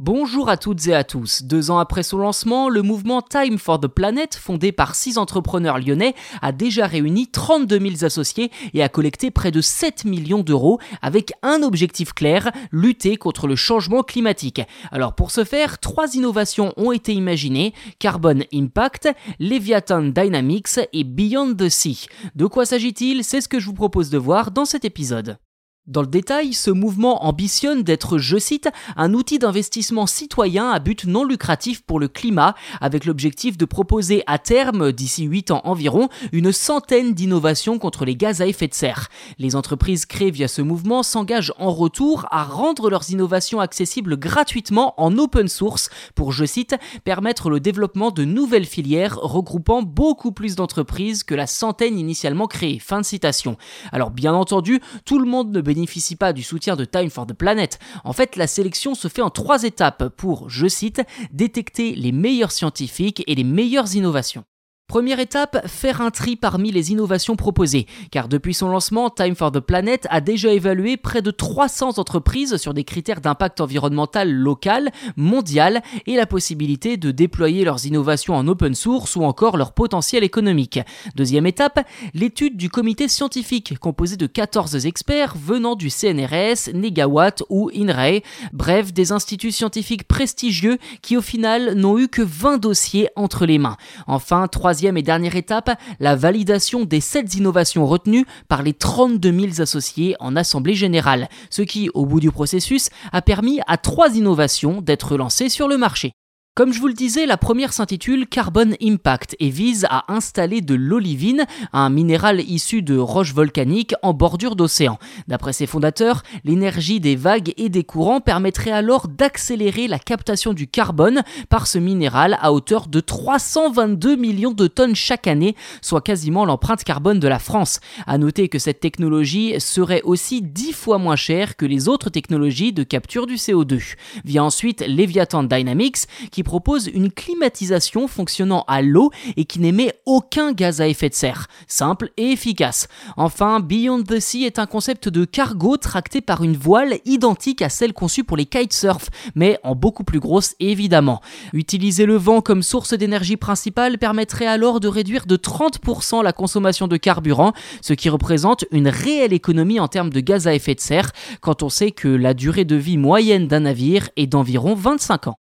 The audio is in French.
Bonjour à toutes et à tous. Deux ans après son lancement, le mouvement Time for the Planet, fondé par six entrepreneurs lyonnais, a déjà réuni 32 000 associés et a collecté près de 7 millions d'euros avec un objectif clair, lutter contre le changement climatique. Alors pour ce faire, trois innovations ont été imaginées, Carbon Impact, Leviathan Dynamics et Beyond the Sea. De quoi s'agit-il? C'est ce que je vous propose de voir dans cet épisode. Dans le détail, ce mouvement ambitionne d'être, je cite, un outil d'investissement citoyen à but non lucratif pour le climat, avec l'objectif de proposer à terme, d'ici 8 ans environ, une centaine d'innovations contre les gaz à effet de serre. Les entreprises créées via ce mouvement s'engagent en retour à rendre leurs innovations accessibles gratuitement en open source pour, je cite, permettre le développement de nouvelles filières regroupant beaucoup plus d'entreprises que la centaine initialement créée. Fin de citation. Alors bien entendu, tout le monde ne bénéficie pas du soutien de Time for the Planet. En fait, la sélection se fait en trois étapes pour, je cite, détecter les meilleurs scientifiques et les meilleures innovations. Première étape, faire un tri parmi les innovations proposées, car depuis son lancement, Time for the Planet a déjà évalué près de 300 entreprises sur des critères d'impact environnemental local, mondial et la possibilité de déployer leurs innovations en open source ou encore leur potentiel économique. Deuxième étape, l'étude du comité scientifique composé de 14 experts venant du CNRS, Negawatt ou INRAE, bref des instituts scientifiques prestigieux qui au final n'ont eu que 20 dossiers entre les mains. Enfin, et dernière étape, la validation des 7 innovations retenues par les 32 000 associés en Assemblée générale, ce qui, au bout du processus, a permis à trois innovations d'être lancées sur le marché. Comme je vous le disais, la première s'intitule Carbon Impact et vise à installer de l'olivine, un minéral issu de roches volcaniques en bordure d'océan. D'après ses fondateurs, l'énergie des vagues et des courants permettrait alors d'accélérer la captation du carbone par ce minéral à hauteur de 322 millions de tonnes chaque année, soit quasiment l'empreinte carbone de la France. À noter que cette technologie serait aussi 10 fois moins chère que les autres technologies de capture du CO2. Vient ensuite Leviathan Dynamics propose une climatisation fonctionnant à l'eau et qui n'émet aucun gaz à effet de serre. Simple et efficace. Enfin, Beyond the Sea est un concept de cargo tracté par une voile identique à celle conçue pour les kitesurf, mais en beaucoup plus grosse évidemment. Utiliser le vent comme source d'énergie principale permettrait alors de réduire de 30% la consommation de carburant, ce qui représente une réelle économie en termes de gaz à effet de serre, quand on sait que la durée de vie moyenne d'un navire est d'environ 25 ans.